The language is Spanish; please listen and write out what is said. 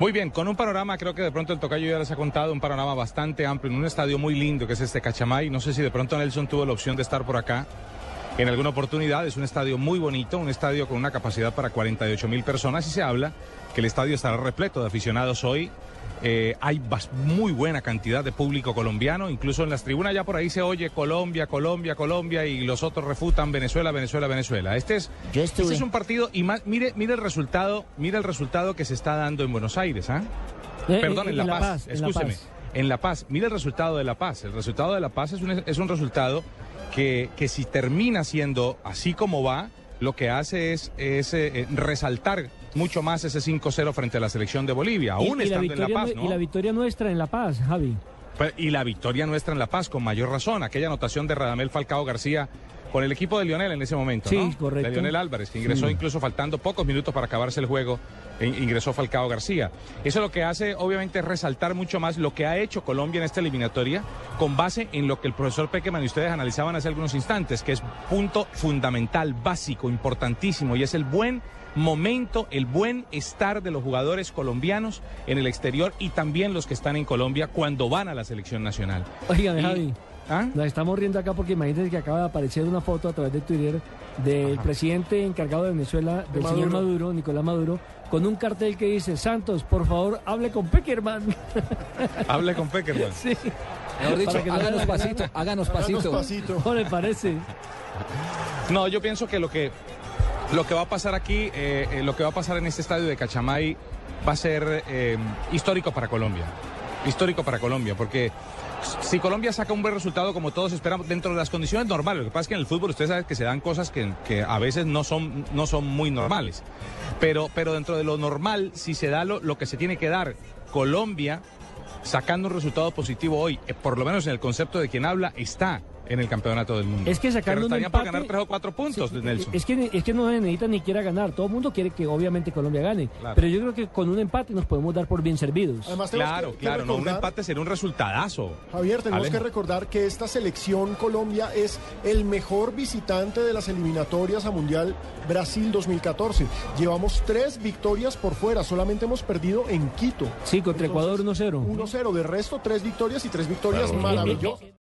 Muy bien, con un panorama, creo que de pronto el tocayo ya les ha contado, un panorama bastante amplio en un estadio muy lindo que es este Cachamay. No sé si de pronto Nelson tuvo la opción de estar por acá en alguna oportunidad. Es un estadio muy bonito, un estadio con una capacidad para 48 mil personas y se habla que el estadio estará repleto de aficionados hoy. Eh, hay muy buena cantidad de público colombiano, incluso en las tribunas ya por ahí se oye Colombia, Colombia, Colombia y los otros refutan Venezuela, Venezuela, Venezuela. Este es, este es un partido y más, mire, mire el resultado, mire el resultado que se está dando en Buenos Aires, ¿ah? Eh, Perdón, eh, en La Paz. Paz. En La Paz, mire el resultado de La Paz. El resultado de La Paz es un, es un resultado que, que si termina siendo así como va, lo que hace es, es, eh, eh, resaltar mucho más ese 5-0 frente a la selección de Bolivia, Y- aún y, la estando en La victoria, Paz, y la victoria nuestra en La Paz, Javi. Pues, Y la victoria nuestra en La Paz, con mayor razón. Aquella anotación de Radamel Falcao García con el equipo de Lionel en ese momento. Sí, ¿no? correcto. De Lionel Álvarez, que ingresó Sí. incluso faltando pocos minutos para acabarse el juego. e ingresó Falcao García. Eso lo que hace, obviamente, es resaltar mucho más lo que ha hecho Colombia en esta eliminatoria, con base en lo que el profesor Pequeman y ustedes analizaban hace algunos instantes, que es punto fundamental, básico, importantísimo, y es el buen momento, el buen estar de los jugadores colombianos en el exterior y también los que están en Colombia cuando van a la selección nacional. Y- Javi. ¿Ah? Nos estamos riendo acá porque imagínense que acaba de aparecer una foto a través de Twitter del presidente encargado de Venezuela, del señor Maduro. Nicolás Maduro, con un cartel que dice, Santos, por favor, hable con Peckerman. Hable con Peckerman. sí. Mejor dicho, que háganos pasito, háganos Háganos pasito. pasito. ¿Cómo le parece? No, yo pienso que lo que lo que va a pasar aquí, eh, eh, lo que va a pasar en este estadio de Cachamay va a ser eh, histórico para Colombia. Histórico para Colombia, porque si Colombia saca un buen resultado como todos esperamos dentro de las condiciones normales, lo que pasa es que en el fútbol usted sabe que se dan cosas que, que a veces no son, no son muy normales. Pero, pero dentro de lo normal, si se da lo, lo que se tiene que dar, Colombia sacando un resultado positivo hoy, eh, por lo menos en el concepto de quien habla, está en el campeonato del mundo. Es que sacando Pero un estaría por empate- ganar tres o cuatro puntos, Sí, Nelson. Es que, es que no se necesita ni quiera ganar. Todo el mundo quiere que obviamente Colombia gane. Claro. Pero yo creo que con un empate nos podemos dar por bien servidos. Además, Claro, que- que claro, no, un empate sería un resultadazo. Javier, tenemos Alejo. que recordar que esta selección Colombia es el mejor visitante de las eliminatorias a Mundial Brasil 2014. Llevamos tres victorias por fuera, solamente hemos perdido en Quito. Sí, contra Ecuador 1-0. 1-0, de resto tres victorias y tres victorias Claro. maravillosas.